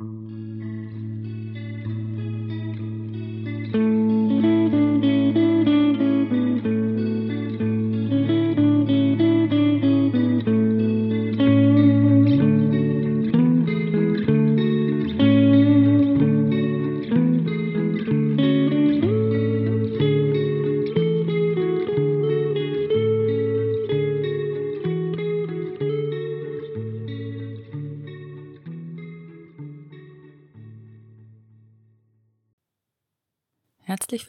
Mm-hmm.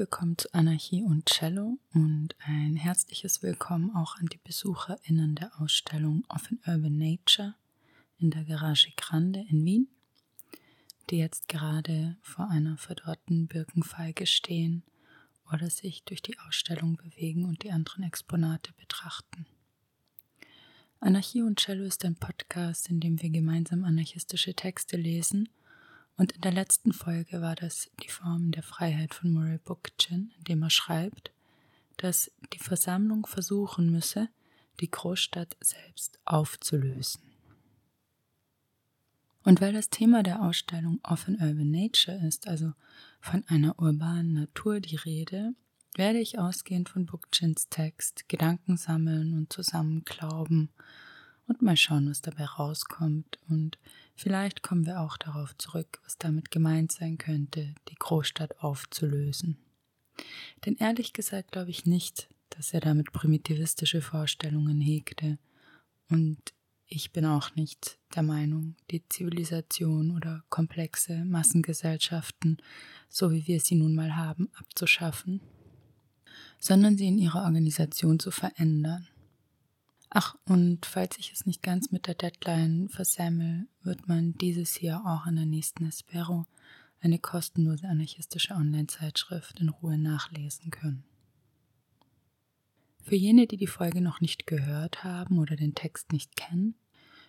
Willkommen zu Anarchie und Cello und ein herzliches Willkommen auch an die BesucherInnen der Ausstellung Of an Urban Nature in der Garage Grande in Wien, die jetzt gerade vor einer verdorrten Birkenfeige stehen oder sich durch die Ausstellung bewegen und die anderen Exponate betrachten. Anarchie und Cello ist ein Podcast, in dem wir gemeinsam anarchistische Texte lesen und in der letzten Folge war das die Form der Freiheit von Murray Bookchin, in dem er schreibt, dass die Versammlung versuchen müsse, die Großstadt selbst aufzulösen. Und weil das Thema der Ausstellung Often Urban Nature ist, also von einer urbanen Natur die Rede, werde ich ausgehend von Bookchins Text Gedanken sammeln und zusammenklauben und mal schauen, was dabei rauskommt und Vielleicht kommen wir auch darauf zurück, was damit gemeint sein könnte, die Großstadt aufzulösen. Denn ehrlich gesagt glaube ich nicht, dass er damit primitivistische Vorstellungen hegte. Und ich bin auch nicht der Meinung, die Zivilisation oder komplexe Massengesellschaften, so wie wir sie nun mal haben, abzuschaffen, sondern sie in ihrer Organisation zu verändern Ach, und falls ich es nicht ganz mit der Deadline versemmel, wird man dieses Jahr auch in der nächsten Espero eine kostenlose anarchistische Online-Zeitschrift in Ruhe nachlesen können. Für jene, die die Folge noch nicht gehört haben oder den Text nicht kennen,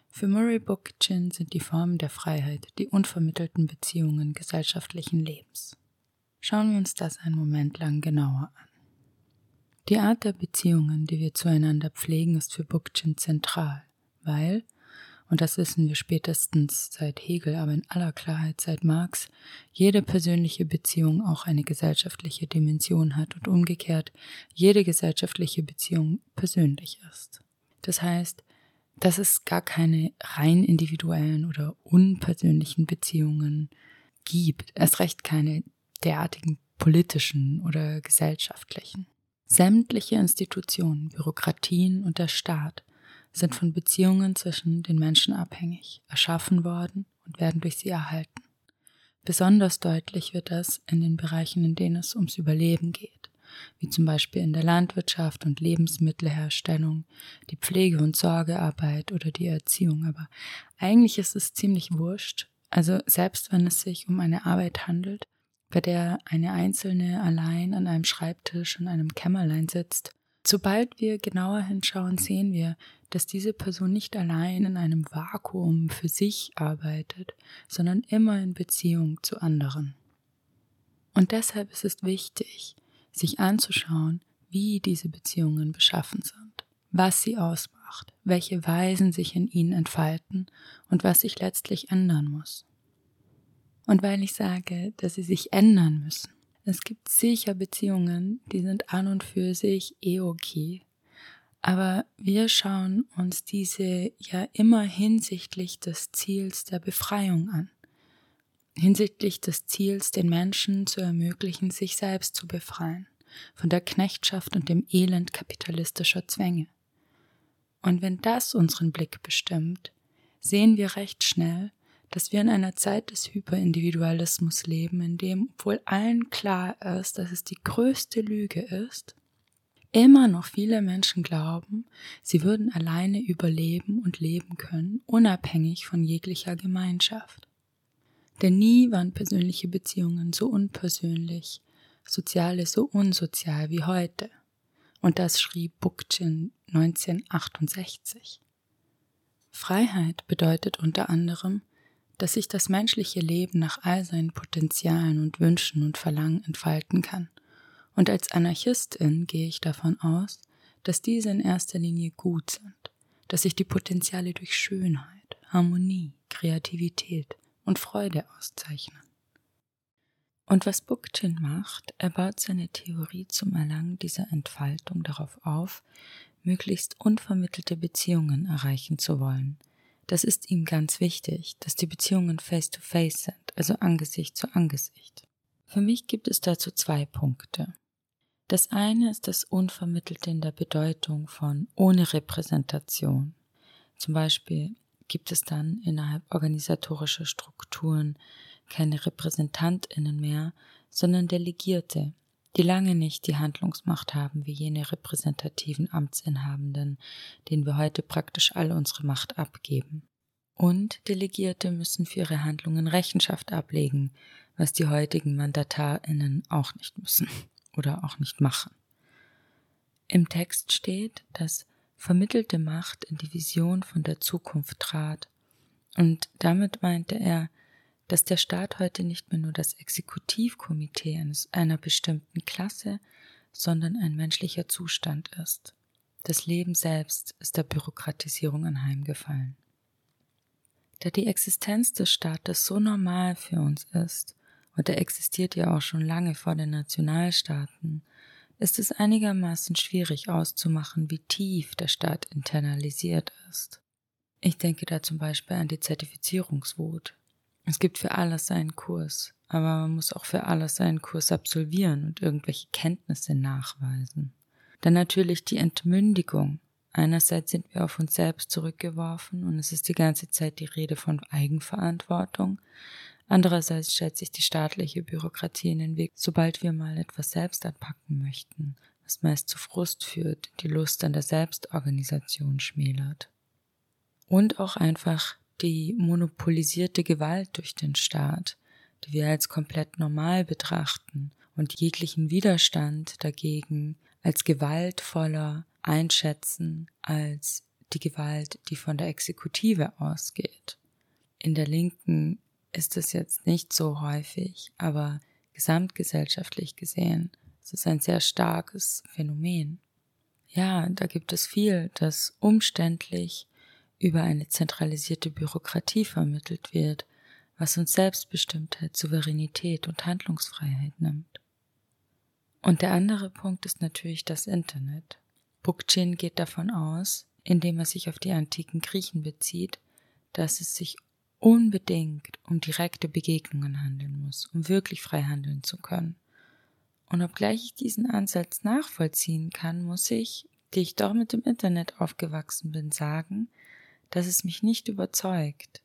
für Murray Bookchin sind die Formen der Freiheit die unvermittelten Beziehungen gesellschaftlichen Lebens. Schauen wir uns das einen Moment lang genauer an. Die Art der Beziehungen, die wir zueinander pflegen, ist für Bookchin zentral, weil, und das wissen wir spätestens seit Hegel, aber in aller Klarheit seit Marx, jede persönliche Beziehung auch eine gesellschaftliche Dimension hat und umgekehrt jede gesellschaftliche Beziehung persönlich ist. Das heißt, dass es gar keine rein individuellen oder unpersönlichen Beziehungen gibt, erst recht keine derartigen politischen oder gesellschaftlichen. Sämtliche Institutionen, Bürokratien und der Staat sind von Beziehungen zwischen den Menschen abhängig, erschaffen worden und werden durch sie erhalten. Besonders deutlich wird das in den Bereichen, in denen es ums Überleben geht, wie zum Beispiel in der Landwirtschaft und Lebensmittelherstellung, die Pflege- und Sorgearbeit oder die Erziehung. Aber eigentlich ist es ziemlich wurscht. Also selbst wenn es sich um eine Arbeit handelt, bei der eine Einzelne allein an einem Schreibtisch in einem Kämmerlein sitzt. Sobald wir genauer hinschauen, sehen wir, dass diese Person nicht allein in einem Vakuum für sich arbeitet, sondern immer in Beziehung zu anderen. Und deshalb ist es wichtig, sich anzuschauen, wie diese Beziehungen beschaffen sind, was sie ausmacht, welche Weisen sich in ihnen entfalten und was sich letztlich ändern muss. Und weil ich sage, dass sie sich ändern müssen. Es gibt sicher Beziehungen, die sind an und für sich eh okay. Aber wir schauen uns diese ja immer hinsichtlich des Ziels der Befreiung an. Hinsichtlich des Ziels, den Menschen zu ermöglichen, sich selbst zu befreien von der Knechtschaft und dem Elend kapitalistischer Zwänge. Und wenn das unseren Blick bestimmt, sehen wir recht schnell, dass wir in einer Zeit des Hyperindividualismus leben, in dem, obwohl allen klar ist, dass es die größte Lüge ist, immer noch viele Menschen glauben, sie würden alleine überleben und leben können, unabhängig von jeglicher Gemeinschaft. Denn nie waren persönliche Beziehungen so unpersönlich, soziale so unsozial wie heute. Und das schrieb Bookchin 1968. Freiheit bedeutet unter anderem, dass sich das menschliche Leben nach all seinen Potenzialen und Wünschen und Verlangen entfalten kann. Und als Anarchistin gehe ich davon aus, dass diese in erster Linie gut sind, dass sich die Potenziale durch Schönheit, Harmonie, Kreativität und Freude auszeichnen. Und was Bookchin macht, er baut seine Theorie zum Erlangen dieser Entfaltung darauf auf, möglichst unvermittelte Beziehungen erreichen zu wollen. Das ist ihm ganz wichtig, dass die Beziehungen face-to-face -face sind, also Angesicht zu Angesicht. Für mich gibt es dazu zwei Punkte. Das eine ist das Unvermittelte in der Bedeutung von ohne Repräsentation. Zum Beispiel gibt es dann innerhalb organisatorischer Strukturen keine Repräsentantinnen mehr, sondern Delegierte, die lange nicht die Handlungsmacht haben wie jene repräsentativen Amtsinhabenden, denen wir heute praktisch all unsere Macht abgeben. Und Delegierte müssen für ihre Handlungen Rechenschaft ablegen, was die heutigen Mandatarinnen auch nicht müssen oder auch nicht machen. Im Text steht, dass vermittelte Macht in die Vision von der Zukunft trat, und damit meinte er, dass der Staat heute nicht mehr nur das Exekutivkomitee einer bestimmten Klasse, sondern ein menschlicher Zustand ist. Das Leben selbst ist der Bürokratisierung anheimgefallen. Da die Existenz des Staates so normal für uns ist, und er existiert ja auch schon lange vor den Nationalstaaten, ist es einigermaßen schwierig auszumachen, wie tief der Staat internalisiert ist. Ich denke da zum Beispiel an die Zertifizierungswut. Es gibt für alles einen Kurs, aber man muss auch für alles seinen Kurs absolvieren und irgendwelche Kenntnisse nachweisen. Dann natürlich die Entmündigung. Einerseits sind wir auf uns selbst zurückgeworfen und es ist die ganze Zeit die Rede von Eigenverantwortung. Andererseits stellt sich die staatliche Bürokratie in den Weg, sobald wir mal etwas selbst anpacken möchten, was meist zu Frust führt, die Lust an der Selbstorganisation schmälert. Und auch einfach die monopolisierte Gewalt durch den Staat, die wir als komplett normal betrachten und jeglichen Widerstand dagegen als gewaltvoller einschätzen als die Gewalt, die von der Exekutive ausgeht. In der linken ist es jetzt nicht so häufig, aber gesamtgesellschaftlich gesehen ist es ein sehr starkes Phänomen. Ja, da gibt es viel, das umständlich über eine zentralisierte Bürokratie vermittelt wird, was uns Selbstbestimmtheit, Souveränität und Handlungsfreiheit nimmt. Und der andere Punkt ist natürlich das Internet. Bookchin geht davon aus, indem er sich auf die antiken Griechen bezieht, dass es sich unbedingt um direkte Begegnungen handeln muss, um wirklich frei handeln zu können. Und obgleich ich diesen Ansatz nachvollziehen kann, muss ich, die ich doch mit dem Internet aufgewachsen bin, sagen, dass es mich nicht überzeugt.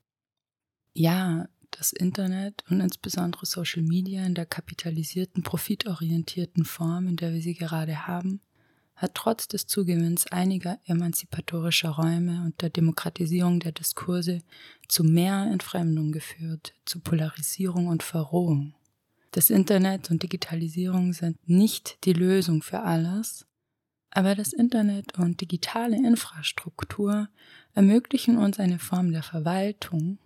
Ja, das Internet und insbesondere Social Media in der kapitalisierten, profitorientierten Form, in der wir sie gerade haben, hat trotz des Zugewinns einiger emanzipatorischer Räume und der Demokratisierung der Diskurse zu mehr Entfremdung geführt, zu Polarisierung und Verrohung. Das Internet und Digitalisierung sind nicht die Lösung für alles, aber das Internet und digitale Infrastruktur ermöglichen uns eine Form der Verwaltung,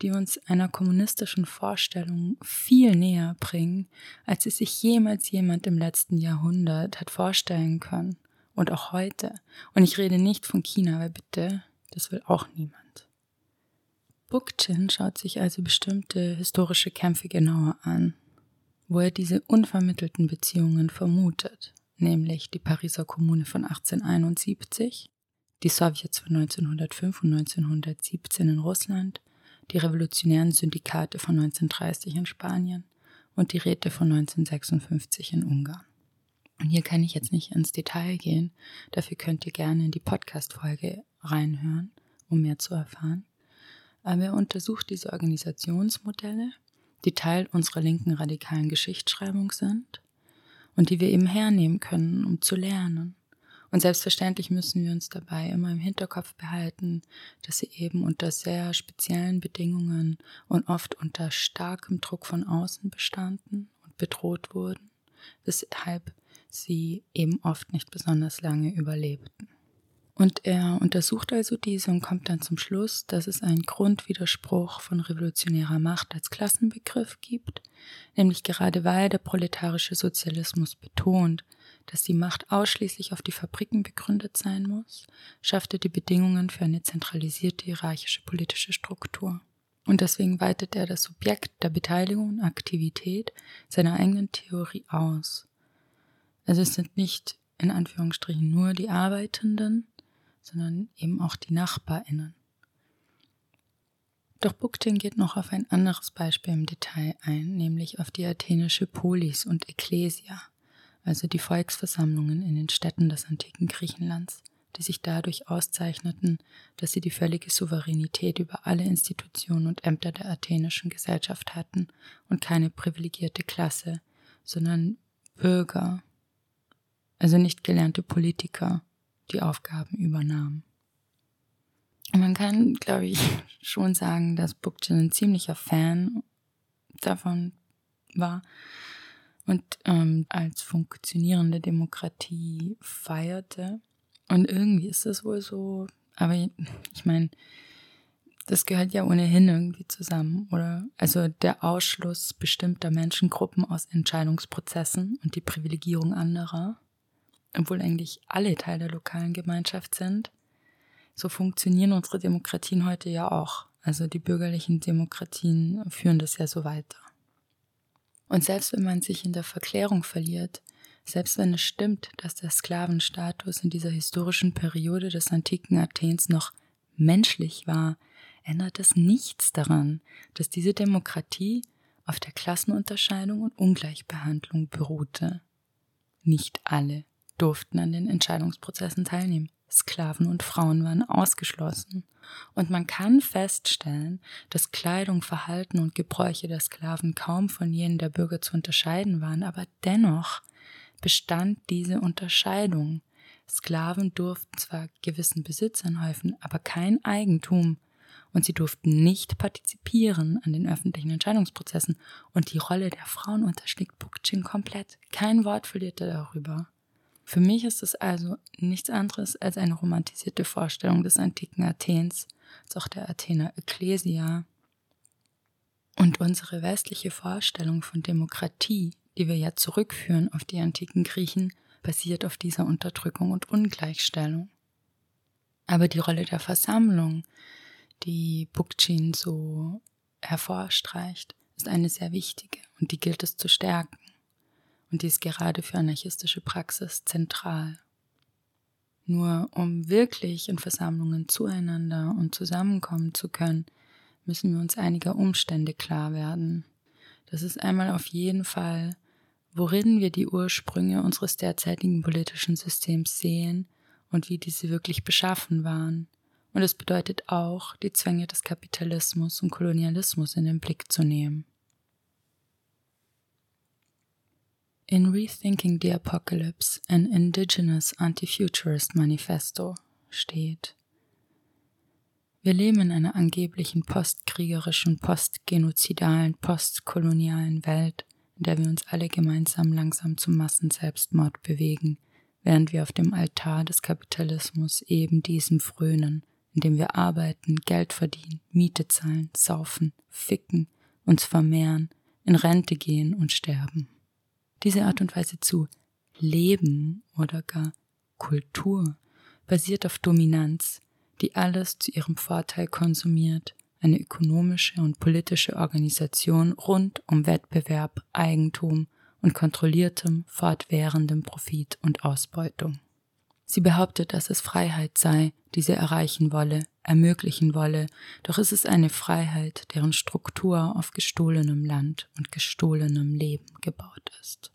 die uns einer kommunistischen Vorstellung viel näher bringen, als es sich jemals jemand im letzten Jahrhundert hat vorstellen können. Und auch heute. Und ich rede nicht von China, weil bitte, das will auch niemand. Bookchin schaut sich also bestimmte historische Kämpfe genauer an, wo er diese unvermittelten Beziehungen vermutet, nämlich die Pariser Kommune von 1871, die Sowjets von 1905 und 1917 in Russland die revolutionären Syndikate von 1930 in Spanien und die Räte von 1956 in Ungarn. Und hier kann ich jetzt nicht ins Detail gehen, dafür könnt ihr gerne in die Podcast-Folge reinhören, um mehr zu erfahren. Aber er untersucht diese Organisationsmodelle, die Teil unserer linken radikalen Geschichtsschreibung sind und die wir eben hernehmen können, um zu lernen und selbstverständlich müssen wir uns dabei immer im Hinterkopf behalten, dass sie eben unter sehr speziellen Bedingungen und oft unter starkem Druck von außen bestanden und bedroht wurden, weshalb sie eben oft nicht besonders lange überlebten. Und er untersucht also diese und kommt dann zum Schluss, dass es einen Grundwiderspruch von revolutionärer Macht als Klassenbegriff gibt, nämlich gerade weil der proletarische Sozialismus betont, dass die Macht ausschließlich auf die Fabriken begründet sein muss, schafft er die Bedingungen für eine zentralisierte hierarchische politische Struktur. Und deswegen weitet er das Subjekt der Beteiligung und Aktivität seiner eigenen Theorie aus. Also es sind nicht in Anführungsstrichen nur die Arbeitenden, sondern eben auch die Nachbarinnen. Doch Buktin geht noch auf ein anderes Beispiel im Detail ein, nämlich auf die athenische Polis und Ecclesia, also die Volksversammlungen in den Städten des antiken Griechenlands die sich dadurch auszeichneten, dass sie die völlige Souveränität über alle Institutionen und Ämter der athenischen Gesellschaft hatten und keine privilegierte Klasse, sondern Bürger, also nicht gelernte Politiker, die Aufgaben übernahmen. man kann, glaube ich, schon sagen, dass Bookchin ein ziemlicher Fan davon war und ähm, als funktionierende Demokratie feierte. Und irgendwie ist das wohl so. Aber ich meine, das gehört ja ohnehin irgendwie zusammen, oder? Also der Ausschluss bestimmter Menschengruppen aus Entscheidungsprozessen und die Privilegierung anderer, obwohl eigentlich alle Teil der lokalen Gemeinschaft sind. So funktionieren unsere Demokratien heute ja auch. Also die bürgerlichen Demokratien führen das ja so weiter. Und selbst wenn man sich in der Verklärung verliert, selbst wenn es stimmt, dass der Sklavenstatus in dieser historischen Periode des antiken Athens noch menschlich war, ändert es nichts daran, dass diese Demokratie auf der Klassenunterscheidung und Ungleichbehandlung beruhte. Nicht alle durften an den Entscheidungsprozessen teilnehmen. Sklaven und Frauen waren ausgeschlossen. Und man kann feststellen, dass Kleidung, Verhalten und Gebräuche der Sklaven kaum von jenen der Bürger zu unterscheiden waren, aber dennoch bestand diese Unterscheidung. Sklaven durften zwar gewissen Besitz anhäufen, aber kein Eigentum, und sie durften nicht partizipieren an den öffentlichen Entscheidungsprozessen, und die Rolle der Frauen unterschlägt Bookchin komplett. Kein Wort verliert er darüber. Für mich ist es also nichts anderes als eine romantisierte Vorstellung des antiken Athens, als auch der Athener Ecclesia. Und unsere westliche Vorstellung von Demokratie die wir ja zurückführen auf die antiken Griechen, basiert auf dieser Unterdrückung und Ungleichstellung. Aber die Rolle der Versammlung, die Bookchin so hervorstreicht, ist eine sehr wichtige und die gilt es zu stärken. Und die ist gerade für anarchistische Praxis zentral. Nur um wirklich in Versammlungen zueinander und zusammenkommen zu können, müssen wir uns einiger Umstände klar werden. Das ist einmal auf jeden Fall worin wir die Ursprünge unseres derzeitigen politischen Systems sehen und wie diese wirklich beschaffen waren. Und es bedeutet auch, die Zwänge des Kapitalismus und Kolonialismus in den Blick zu nehmen. In Rethinking the Apocalypse, an Indigenous Anti-Futurist Manifesto steht, wir leben in einer angeblichen postkriegerischen, postgenozidalen, postkolonialen Welt, in der wir uns alle gemeinsam langsam zum Massenselbstmord bewegen, während wir auf dem Altar des Kapitalismus eben diesem frönen, indem wir arbeiten, Geld verdienen, Miete zahlen, saufen, ficken, uns vermehren, in Rente gehen und sterben. Diese Art und Weise zu leben oder gar Kultur basiert auf Dominanz, die alles zu ihrem Vorteil konsumiert, eine ökonomische und politische Organisation rund um Wettbewerb, Eigentum und kontrolliertem, fortwährendem Profit und Ausbeutung. Sie behauptet, dass es Freiheit sei, die sie erreichen wolle, ermöglichen wolle, doch ist es eine Freiheit, deren Struktur auf gestohlenem Land und gestohlenem Leben gebaut ist.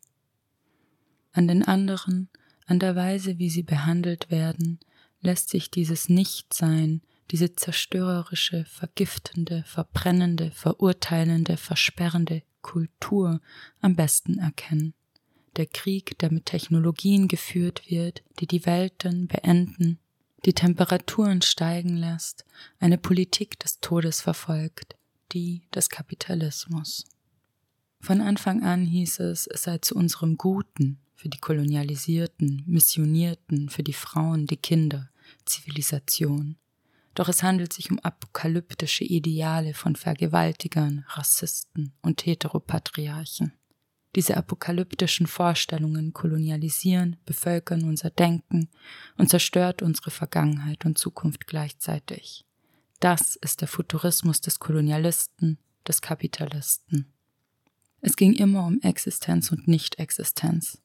An den anderen, an der Weise, wie sie behandelt werden, lässt sich dieses Nichtsein diese zerstörerische, vergiftende, verbrennende, verurteilende, versperrende Kultur am besten erkennen. Der Krieg, der mit Technologien geführt wird, die die Welten beenden, die Temperaturen steigen lässt, eine Politik des Todes verfolgt, die des Kapitalismus. Von Anfang an hieß es, es sei zu unserem Guten, für die Kolonialisierten, Missionierten, für die Frauen, die Kinder, Zivilisation. Doch es handelt sich um apokalyptische Ideale von Vergewaltigern, Rassisten und Heteropatriarchen. Diese apokalyptischen Vorstellungen kolonialisieren, bevölkern unser Denken und zerstört unsere Vergangenheit und Zukunft gleichzeitig. Das ist der Futurismus des Kolonialisten, des Kapitalisten. Es ging immer um Existenz und Nicht-Existenz.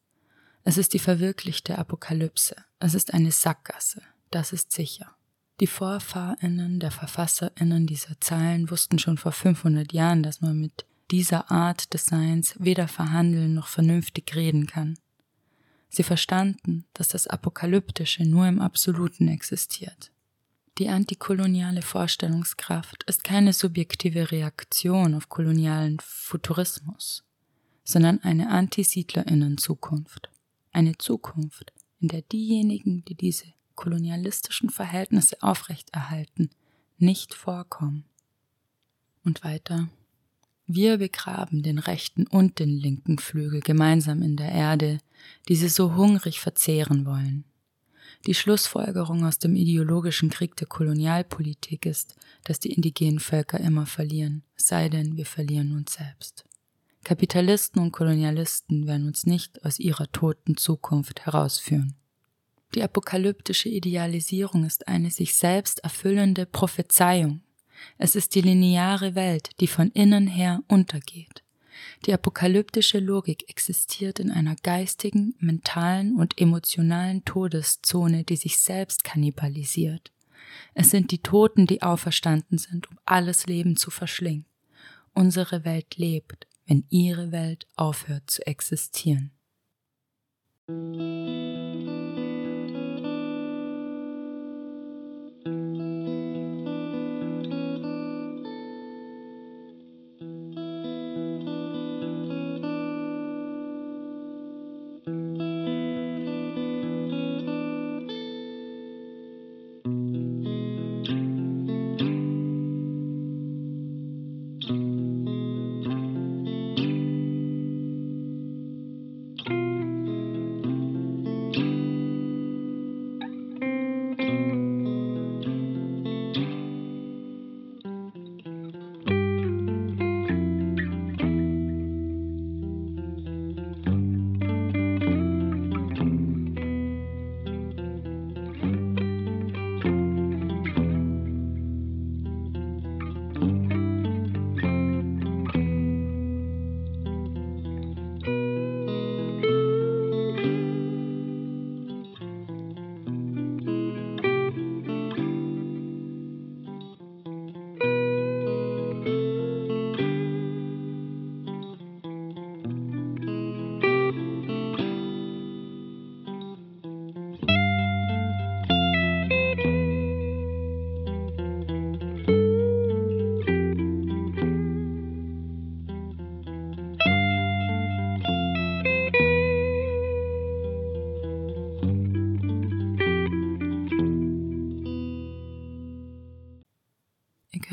Es ist die verwirklichte Apokalypse. Es ist eine Sackgasse. Das ist sicher. Die Vorfahrinnen der Verfasserinnen dieser Zeilen wussten schon vor 500 Jahren, dass man mit dieser Art des Seins weder verhandeln noch vernünftig reden kann. Sie verstanden, dass das Apokalyptische nur im Absoluten existiert. Die antikoloniale Vorstellungskraft ist keine subjektive Reaktion auf kolonialen Futurismus, sondern eine Antisiedlerinnen-Zukunft. Eine Zukunft, in der diejenigen, die diese kolonialistischen Verhältnisse aufrechterhalten, nicht vorkommen. Und weiter. Wir begraben den rechten und den linken Flügel gemeinsam in der Erde, die sie so hungrig verzehren wollen. Die Schlussfolgerung aus dem ideologischen Krieg der Kolonialpolitik ist, dass die indigenen Völker immer verlieren, sei denn wir verlieren uns selbst. Kapitalisten und Kolonialisten werden uns nicht aus ihrer toten Zukunft herausführen. Die apokalyptische Idealisierung ist eine sich selbst erfüllende Prophezeiung. Es ist die lineare Welt, die von innen her untergeht. Die apokalyptische Logik existiert in einer geistigen, mentalen und emotionalen Todeszone, die sich selbst kannibalisiert. Es sind die Toten, die auferstanden sind, um alles Leben zu verschlingen. Unsere Welt lebt, wenn ihre Welt aufhört zu existieren.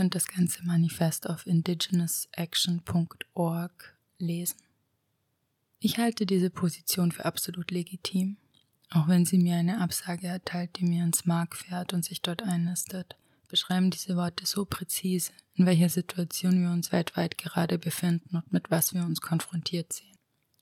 Könnt das ganze Manifest auf indigenousaction.org lesen. Ich halte diese Position für absolut legitim, auch wenn sie mir eine Absage erteilt, die mir ins Mark fährt und sich dort einnistet, beschreiben diese Worte so präzise, in welcher Situation wir uns weltweit gerade befinden und mit was wir uns konfrontiert sehen.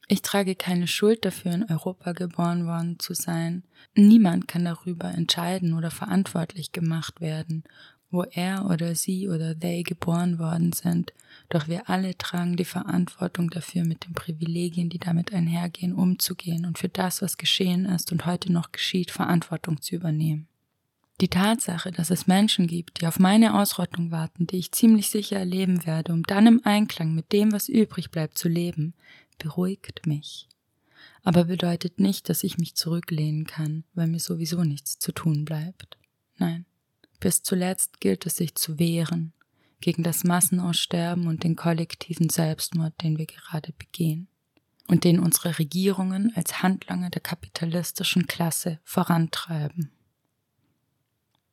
Ich trage keine Schuld dafür, in Europa geboren worden zu sein. Niemand kann darüber entscheiden oder verantwortlich gemacht werden, wo er oder sie oder they geboren worden sind, doch wir alle tragen die Verantwortung dafür, mit den Privilegien, die damit einhergehen, umzugehen und für das, was geschehen ist und heute noch geschieht, Verantwortung zu übernehmen. Die Tatsache, dass es Menschen gibt, die auf meine Ausrottung warten, die ich ziemlich sicher erleben werde, um dann im Einklang mit dem, was übrig bleibt, zu leben, beruhigt mich. Aber bedeutet nicht, dass ich mich zurücklehnen kann, weil mir sowieso nichts zu tun bleibt. Nein. Bis zuletzt gilt es sich zu wehren gegen das Massenaussterben und den kollektiven Selbstmord, den wir gerade begehen und den unsere Regierungen als Handlanger der kapitalistischen Klasse vorantreiben.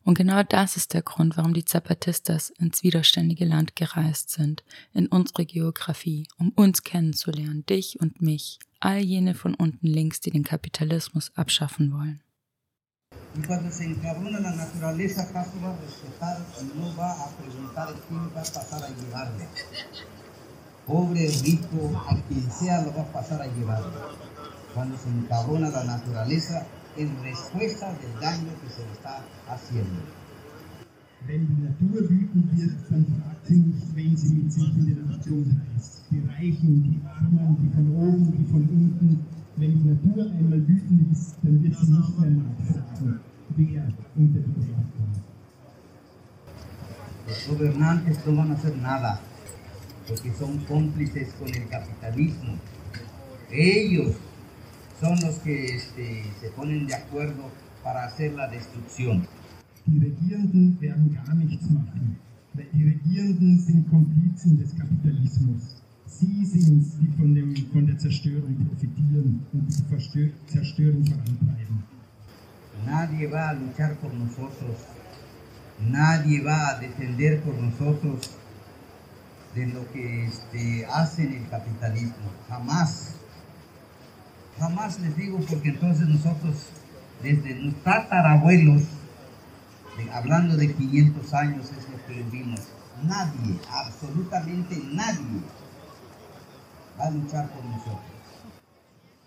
Und genau das ist der Grund, warum die Zapatistas ins widerständige Land gereist sind, in unsere Geografie, um uns kennenzulernen, dich und mich, all jene von unten links, die den Kapitalismus abschaffen wollen. Y cuando se encabrona la naturaleza, ¿acaso va a respetar y no va a preguntar quién va a pasar a llevarle? Pobre, rico, a quien sea lo va a pasar a llevar. Cuando se encabrona la naturaleza, en respuesta del daño que se le está haciendo. Die Natur einmal wütend ist, dann wird sie nicht mehr nachfragen, wer unter die Welt kommt. Los gobernantes no van a hacer nada porque son cómplices con el capitalismo. Ellos son los que este, se ponen de acuerdo para hacer la destrucción. Die Regierenden werden gar nichts machen, weil die Regierenden sind Komplizen des Kapitalismus. Sie sind die von, dem, von Zerstörung profitieren und die Zerstörung vorantreiben. Nadie va a luchar por nosotros. Nadie va a defender por nosotros de lo que este, hacen el capitalismo. Jamás. Jamás les digo porque entonces nosotros, desde nuestros tatarabuelos, hablando de 500 años es lo que vimos, nadie, absolutamente nadie, a luchar por nosotros.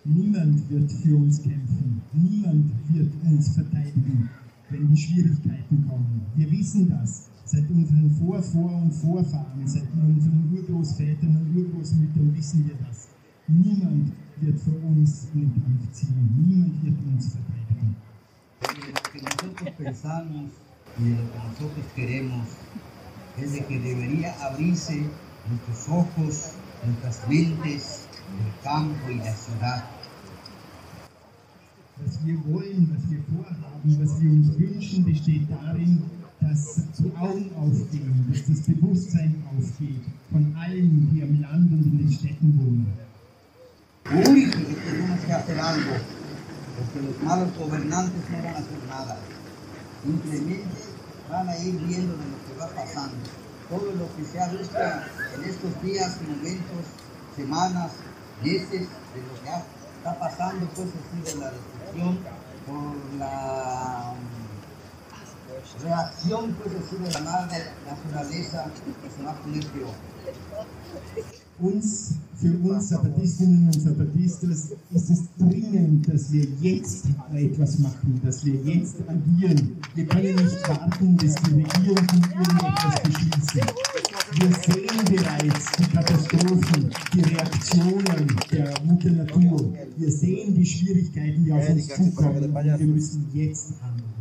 Niemand wird für uns kämpfen, niemand wird uns verteidigen, wenn die Schwierigkeiten kommen. Wir wissen das. Seit unseren Vor-, Vor- und Vorfahren, seit unseren Urgroßvätern und Urgroßmüttern wissen wir das. Niemand wird für uns in den Kampf ziehen, niemand wird uns verteidigen. que nosotros pensamos y lo que nosotros queremos es de que debería abrirse nuestros ojos, nuestras mentes, el campo y la ciudad. Was wir wollen, was wir vorhaben, was wir uns wünschen, besteht darin, dass die Augen aufgehen, dass das Bewusstsein aufgeht von allen, die am Land und in den Städten wohnen. Urge que tenemos que hacer algo, porque los malos gobernantes no van a hacer nada. Simplemente van a ir viendo de lo que va pasando. Todo lo que se ha visto en estos días, momentos, semanas, meses, de lo que ha- está pasando, pues así de la destrucción, por la mm, reacción, pues así de la madre naturaleza, que se va a poner peor. Uns, für uns Zapastinnen und Zapatistas ist es dringend, dass wir jetzt etwas machen, dass wir jetzt agieren. Wir können nicht warten, bis die Regierungen irgendetwas beschließen. Wir sehen bereits die Katastrophen, die Reaktionen der Mutter Natur. Wir sehen die Schwierigkeiten, die auf uns zukommen. Wir müssen jetzt handeln.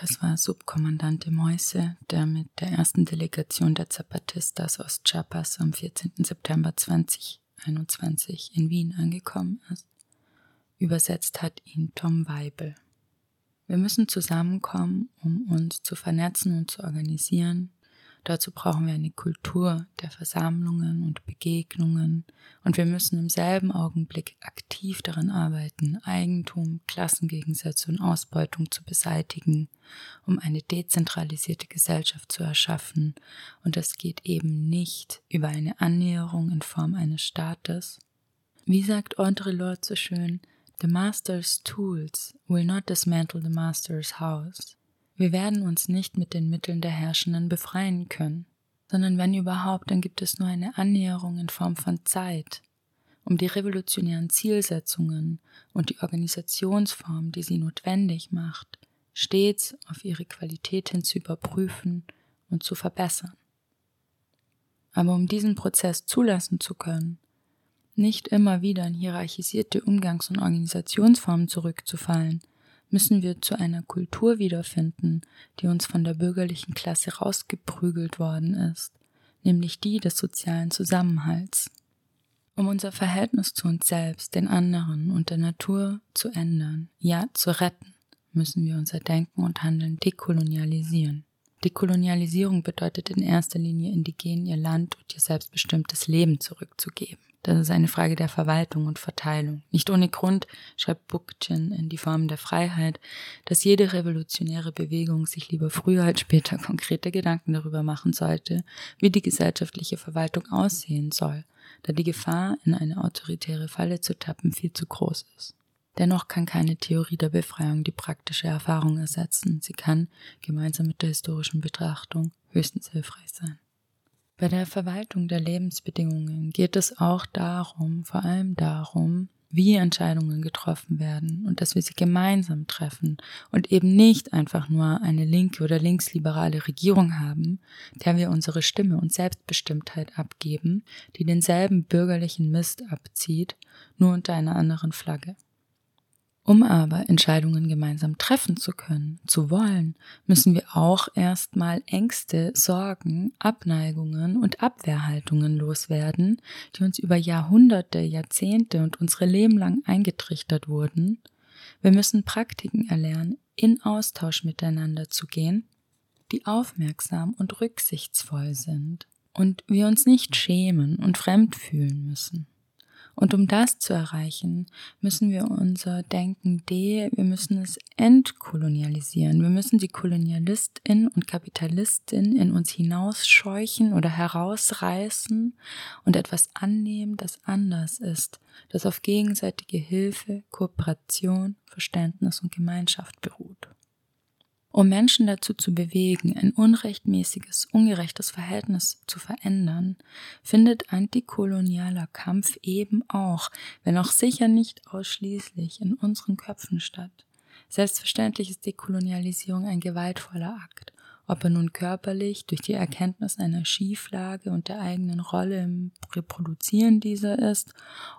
Das war Subkommandante Moise, der mit der ersten Delegation der Zapatistas aus Chiapas am 14. September 2021 in Wien angekommen ist. Übersetzt hat ihn Tom Weibel. Wir müssen zusammenkommen, um uns zu vernetzen und zu organisieren. Dazu brauchen wir eine Kultur der Versammlungen und Begegnungen und wir müssen im selben Augenblick aktiv daran arbeiten, Eigentum, Klassengegensätze und Ausbeutung zu beseitigen, um eine dezentralisierte Gesellschaft zu erschaffen. Und das geht eben nicht über eine Annäherung in Form eines Staates. Wie sagt Audre Lorde so schön, The Master's tools will not dismantle the Master's house. Wir werden uns nicht mit den Mitteln der Herrschenden befreien können, sondern wenn überhaupt, dann gibt es nur eine Annäherung in Form von Zeit, um die revolutionären Zielsetzungen und die Organisationsform, die sie notwendig macht, stets auf ihre Qualität hin zu überprüfen und zu verbessern. Aber um diesen Prozess zulassen zu können, nicht immer wieder in hierarchisierte Umgangs- und Organisationsformen zurückzufallen, müssen wir zu einer Kultur wiederfinden, die uns von der bürgerlichen Klasse rausgeprügelt worden ist, nämlich die des sozialen Zusammenhalts. Um unser Verhältnis zu uns selbst, den anderen und der Natur zu ändern, ja zu retten, müssen wir unser Denken und Handeln dekolonialisieren. Dekolonialisierung bedeutet in erster Linie Indigenen ihr Land und ihr selbstbestimmtes Leben zurückzugeben. Das ist eine Frage der Verwaltung und Verteilung. Nicht ohne Grund schreibt Bookchin in Die Formen der Freiheit, dass jede revolutionäre Bewegung sich lieber früher als später konkrete Gedanken darüber machen sollte, wie die gesellschaftliche Verwaltung aussehen soll, da die Gefahr, in eine autoritäre Falle zu tappen, viel zu groß ist. Dennoch kann keine Theorie der Befreiung die praktische Erfahrung ersetzen. Sie kann, gemeinsam mit der historischen Betrachtung, höchstens hilfreich sein. Bei der Verwaltung der Lebensbedingungen geht es auch darum, vor allem darum, wie Entscheidungen getroffen werden und dass wir sie gemeinsam treffen und eben nicht einfach nur eine linke oder linksliberale Regierung haben, der wir unsere Stimme und Selbstbestimmtheit abgeben, die denselben bürgerlichen Mist abzieht, nur unter einer anderen Flagge. Um aber Entscheidungen gemeinsam treffen zu können, zu wollen, müssen wir auch erstmal Ängste, Sorgen, Abneigungen und Abwehrhaltungen loswerden, die uns über Jahrhunderte, Jahrzehnte und unsere Leben lang eingetrichtert wurden. Wir müssen Praktiken erlernen, in Austausch miteinander zu gehen, die aufmerksam und rücksichtsvoll sind und wir uns nicht schämen und fremd fühlen müssen. Und um das zu erreichen, müssen wir unser Denken de, wir müssen es entkolonialisieren. Wir müssen die Kolonialistin und Kapitalistin in uns hinausscheuchen oder herausreißen und etwas annehmen, das anders ist, das auf gegenseitige Hilfe, Kooperation, Verständnis und Gemeinschaft beruht. Um Menschen dazu zu bewegen, ein unrechtmäßiges, ungerechtes Verhältnis zu verändern, findet antikolonialer Kampf eben auch, wenn auch sicher nicht ausschließlich, in unseren Köpfen statt. Selbstverständlich ist Dekolonialisierung ein gewaltvoller Akt, ob er nun körperlich durch die Erkenntnis einer Schieflage und der eigenen Rolle im Reproduzieren dieser ist,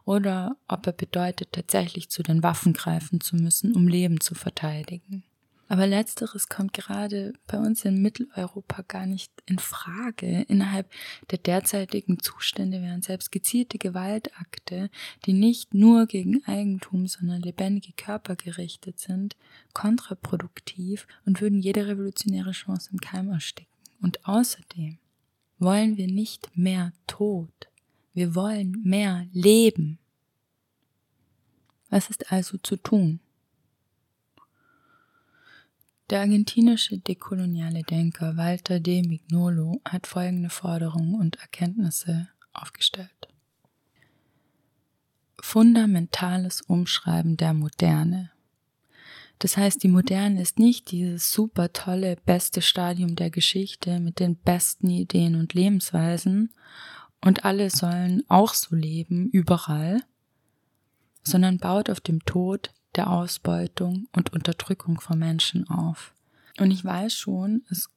oder ob er bedeutet, tatsächlich zu den Waffen greifen zu müssen, um Leben zu verteidigen. Aber letzteres kommt gerade bei uns in Mitteleuropa gar nicht in Frage. Innerhalb der derzeitigen Zustände wären selbst gezielte Gewaltakte, die nicht nur gegen Eigentum, sondern lebendige Körper gerichtet sind, kontraproduktiv und würden jede revolutionäre Chance im Keim ersticken. Und außerdem wollen wir nicht mehr Tod. Wir wollen mehr Leben. Was ist also zu tun? Der argentinische dekoloniale Denker Walter de Mignolo hat folgende Forderungen und Erkenntnisse aufgestellt. Fundamentales Umschreiben der Moderne. Das heißt, die Moderne ist nicht dieses super tolle, beste Stadium der Geschichte mit den besten Ideen und Lebensweisen und alle sollen auch so leben, überall, sondern baut auf dem Tod der Ausbeutung und Unterdrückung von Menschen auf. Und ich weiß schon, es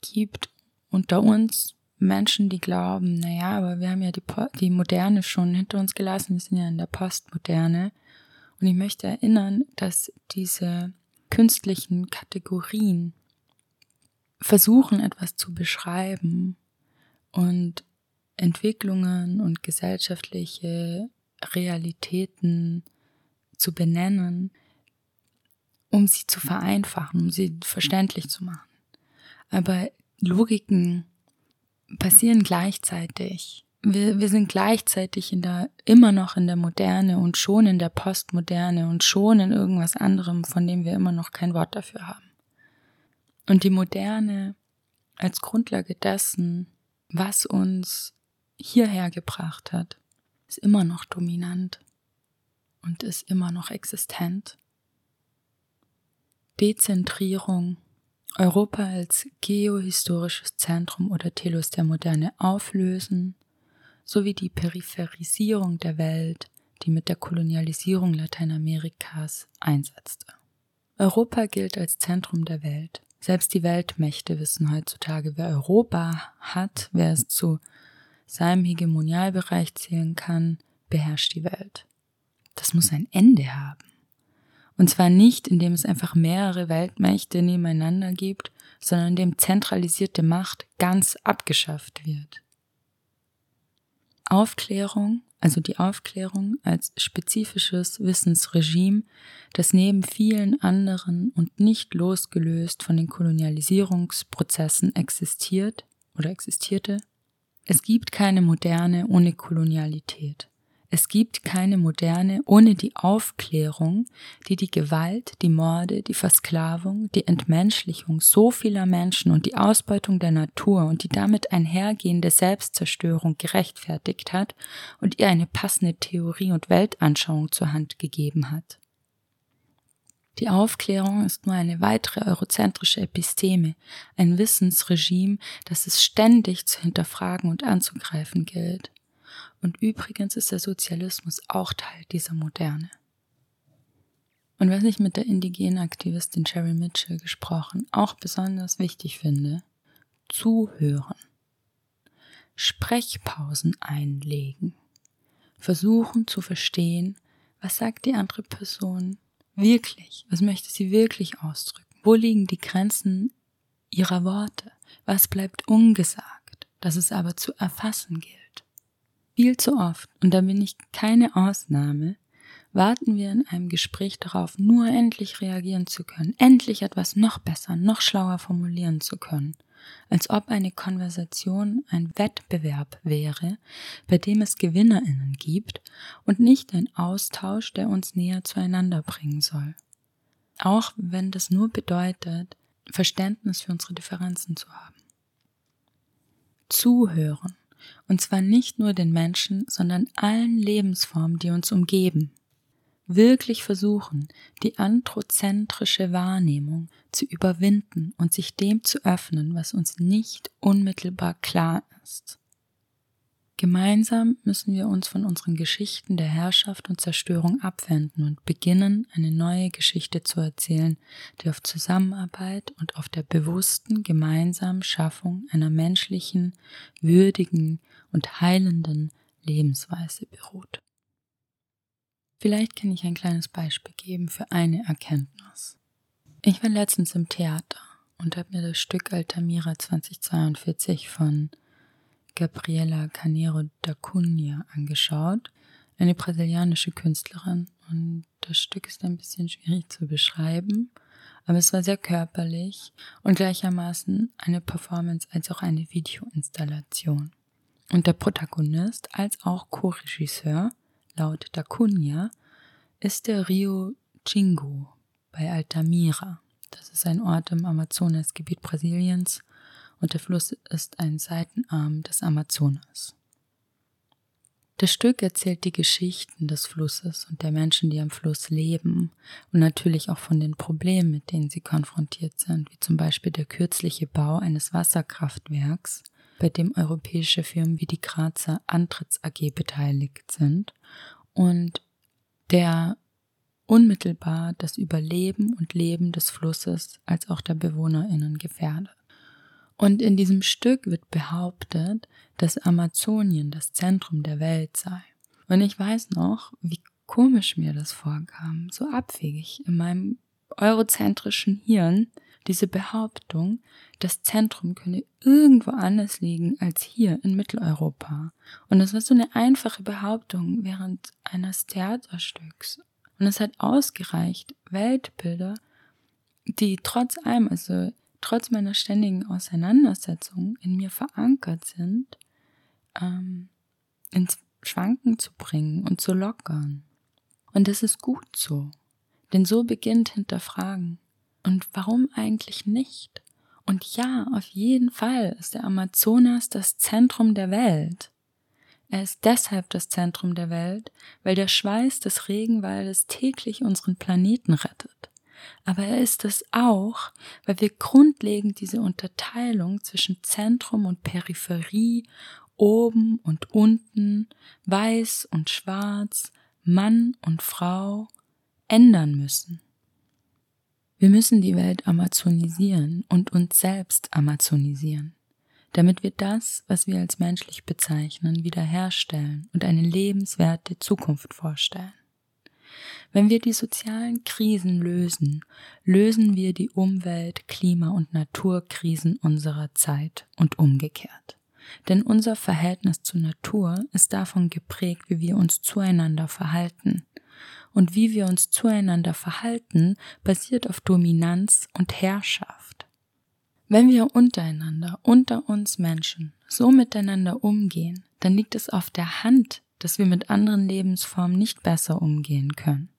gibt unter uns Menschen, die glauben, naja, aber wir haben ja die, die Moderne schon hinter uns gelassen, wir sind ja in der Postmoderne. Und ich möchte erinnern, dass diese künstlichen Kategorien versuchen, etwas zu beschreiben und Entwicklungen und gesellschaftliche Realitäten zu benennen, um sie zu vereinfachen, um sie verständlich zu machen. Aber Logiken passieren gleichzeitig. Wir, wir sind gleichzeitig in der, immer noch in der Moderne und schon in der Postmoderne und schon in irgendwas anderem, von dem wir immer noch kein Wort dafür haben. Und die Moderne als Grundlage dessen, was uns hierher gebracht hat, ist immer noch dominant und ist immer noch existent. Dezentrierung, Europa als geohistorisches Zentrum oder Telos der Moderne auflösen, sowie die Peripherisierung der Welt, die mit der Kolonialisierung Lateinamerikas einsetzte. Europa gilt als Zentrum der Welt. Selbst die Weltmächte wissen heutzutage, wer Europa hat, wer es zu seinem Hegemonialbereich zählen kann, beherrscht die Welt das muss ein Ende haben. Und zwar nicht, indem es einfach mehrere Weltmächte nebeneinander gibt, sondern indem zentralisierte Macht ganz abgeschafft wird. Aufklärung, also die Aufklärung als spezifisches Wissensregime, das neben vielen anderen und nicht losgelöst von den Kolonialisierungsprozessen existiert oder existierte. Es gibt keine Moderne ohne Kolonialität. Es gibt keine Moderne ohne die Aufklärung, die die Gewalt, die Morde, die Versklavung, die Entmenschlichung so vieler Menschen und die Ausbeutung der Natur und die damit einhergehende Selbstzerstörung gerechtfertigt hat und ihr eine passende Theorie und Weltanschauung zur Hand gegeben hat. Die Aufklärung ist nur eine weitere eurozentrische Episteme, ein Wissensregime, das es ständig zu hinterfragen und anzugreifen gilt. Und übrigens ist der Sozialismus auch Teil dieser Moderne. Und was ich mit der indigenen Aktivistin Sherry Mitchell gesprochen auch besonders wichtig finde, zuhören. Sprechpausen einlegen. Versuchen zu verstehen, was sagt die andere Person wirklich? Was möchte sie wirklich ausdrücken? Wo liegen die Grenzen ihrer Worte? Was bleibt ungesagt, das es aber zu erfassen gilt? Viel zu oft, und da bin ich keine Ausnahme, warten wir in einem Gespräch darauf, nur endlich reagieren zu können, endlich etwas noch besser, noch schlauer formulieren zu können, als ob eine Konversation ein Wettbewerb wäre, bei dem es Gewinnerinnen gibt und nicht ein Austausch, der uns näher zueinander bringen soll. Auch wenn das nur bedeutet, Verständnis für unsere Differenzen zu haben. Zuhören. Und zwar nicht nur den Menschen, sondern allen Lebensformen, die uns umgeben wirklich versuchen, die anthropozentrische Wahrnehmung zu überwinden und sich dem zu öffnen, was uns nicht unmittelbar klar ist. Gemeinsam müssen wir uns von unseren Geschichten der Herrschaft und Zerstörung abwenden und beginnen, eine neue Geschichte zu erzählen, die auf Zusammenarbeit und auf der bewussten gemeinsamen Schaffung einer menschlichen, würdigen und heilenden Lebensweise beruht. Vielleicht kann ich ein kleines Beispiel geben für eine Erkenntnis. Ich war letztens im Theater und habe mir das Stück Altamira 2042 von Gabriela Canero da Cunha angeschaut, eine brasilianische Künstlerin. Und das Stück ist ein bisschen schwierig zu beschreiben, aber es war sehr körperlich und gleichermaßen eine Performance als auch eine Videoinstallation. Und der Protagonist als auch Co-Regisseur laut da Cunha ist der Rio Chingo bei Altamira. Das ist ein Ort im Amazonasgebiet Brasiliens und der Fluss ist ein Seitenarm des Amazonas. Das Stück erzählt die Geschichten des Flusses und der Menschen, die am Fluss leben und natürlich auch von den Problemen, mit denen sie konfrontiert sind, wie zum Beispiel der kürzliche Bau eines Wasserkraftwerks, bei dem europäische Firmen wie die Grazer Antritts AG beteiligt sind und der unmittelbar das Überleben und Leben des Flusses als auch der BewohnerInnen gefährdet. Und in diesem Stück wird behauptet, dass Amazonien das Zentrum der Welt sei. Und ich weiß noch, wie komisch mir das vorkam, so abwegig in meinem eurozentrischen Hirn, diese Behauptung, das Zentrum könne irgendwo anders liegen als hier in Mitteleuropa. Und das war so eine einfache Behauptung während eines Theaterstücks. Und es hat ausgereicht, Weltbilder, die trotz allem, also trotz meiner ständigen Auseinandersetzung in mir verankert sind, ähm, ins Schwanken zu bringen und zu lockern. Und das ist gut so. Denn so beginnt Hinterfragen. Und warum eigentlich nicht? Und ja, auf jeden Fall ist der Amazonas das Zentrum der Welt. Er ist deshalb das Zentrum der Welt, weil der Schweiß des Regenwaldes täglich unseren Planeten rettet. Aber er ist es auch, weil wir grundlegend diese Unterteilung zwischen Zentrum und Peripherie, oben und unten, weiß und schwarz, Mann und Frau ändern müssen. Wir müssen die Welt amazonisieren und uns selbst amazonisieren, damit wir das, was wir als menschlich bezeichnen, wiederherstellen und eine lebenswerte Zukunft vorstellen. Wenn wir die sozialen Krisen lösen, lösen wir die Umwelt-, Klima- und Naturkrisen unserer Zeit und umgekehrt. Denn unser Verhältnis zur Natur ist davon geprägt, wie wir uns zueinander verhalten, und wie wir uns zueinander verhalten, basiert auf Dominanz und Herrschaft. Wenn wir untereinander, unter uns Menschen, so miteinander umgehen, dann liegt es auf der Hand, dass wir mit anderen Lebensformen nicht besser umgehen können.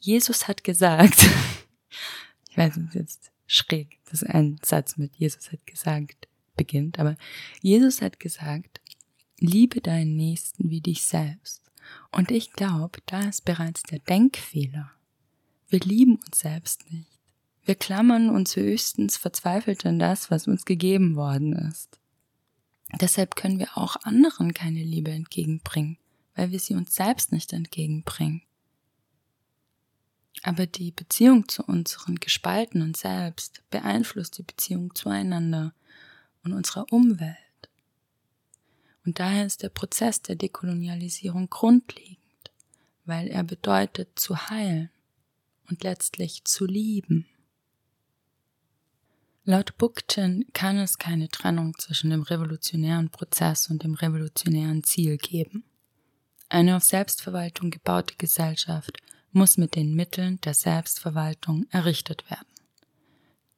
Jesus hat gesagt, ich weiß, es jetzt schräg, dass ein Satz mit Jesus hat gesagt beginnt, aber Jesus hat gesagt, liebe deinen Nächsten wie dich selbst. Und ich glaube, da ist bereits der Denkfehler. Wir lieben uns selbst nicht. Wir klammern uns höchstens verzweifelt an das, was uns gegeben worden ist. Deshalb können wir auch anderen keine Liebe entgegenbringen, weil wir sie uns selbst nicht entgegenbringen. Aber die Beziehung zu unseren gespaltenen Selbst beeinflusst die Beziehung zueinander und unserer Umwelt. Und daher ist der Prozess der Dekolonialisierung grundlegend, weil er bedeutet zu heilen und letztlich zu lieben. Laut Bookchin kann es keine Trennung zwischen dem revolutionären Prozess und dem revolutionären Ziel geben. Eine auf Selbstverwaltung gebaute Gesellschaft muss mit den Mitteln der Selbstverwaltung errichtet werden.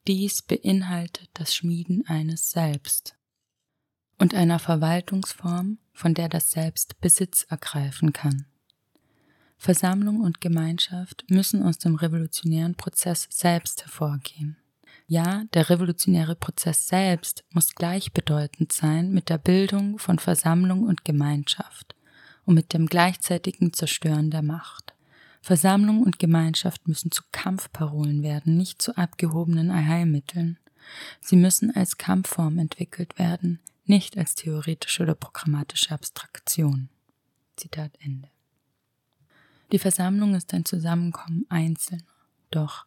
Dies beinhaltet das Schmieden eines Selbst und einer Verwaltungsform, von der das Selbst Besitz ergreifen kann. Versammlung und Gemeinschaft müssen aus dem revolutionären Prozess selbst hervorgehen. Ja, der revolutionäre Prozess selbst muss gleichbedeutend sein mit der Bildung von Versammlung und Gemeinschaft und mit dem gleichzeitigen Zerstören der Macht. Versammlung und Gemeinschaft müssen zu Kampfparolen werden, nicht zu abgehobenen Allheilmitteln. Sie müssen als Kampfform entwickelt werden, nicht als theoretische oder programmatische Abstraktion. Zitat Ende. Die Versammlung ist ein Zusammenkommen Einzelner. Doch,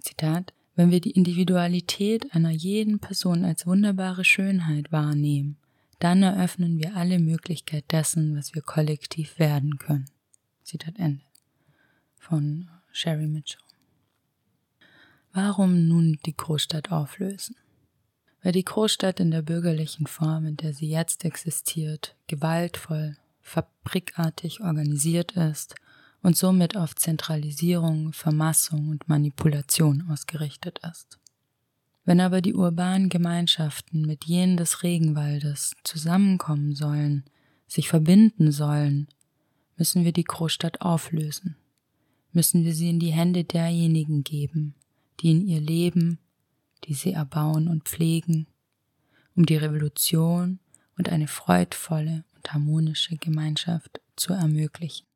Zitat, wenn wir die Individualität einer jeden Person als wunderbare Schönheit wahrnehmen, dann eröffnen wir alle Möglichkeit dessen, was wir kollektiv werden können. Zitat Ende von Sherry Mitchell. Warum nun die Großstadt auflösen? Weil die Großstadt in der bürgerlichen Form, in der sie jetzt existiert, gewaltvoll, fabrikartig organisiert ist und somit auf Zentralisierung, Vermassung und Manipulation ausgerichtet ist. Wenn aber die urbanen Gemeinschaften mit jenen des Regenwaldes zusammenkommen sollen, sich verbinden sollen, müssen wir die Großstadt auflösen müssen wir sie in die Hände derjenigen geben, die in ihr leben, die sie erbauen und pflegen, um die Revolution und eine freudvolle und harmonische Gemeinschaft zu ermöglichen.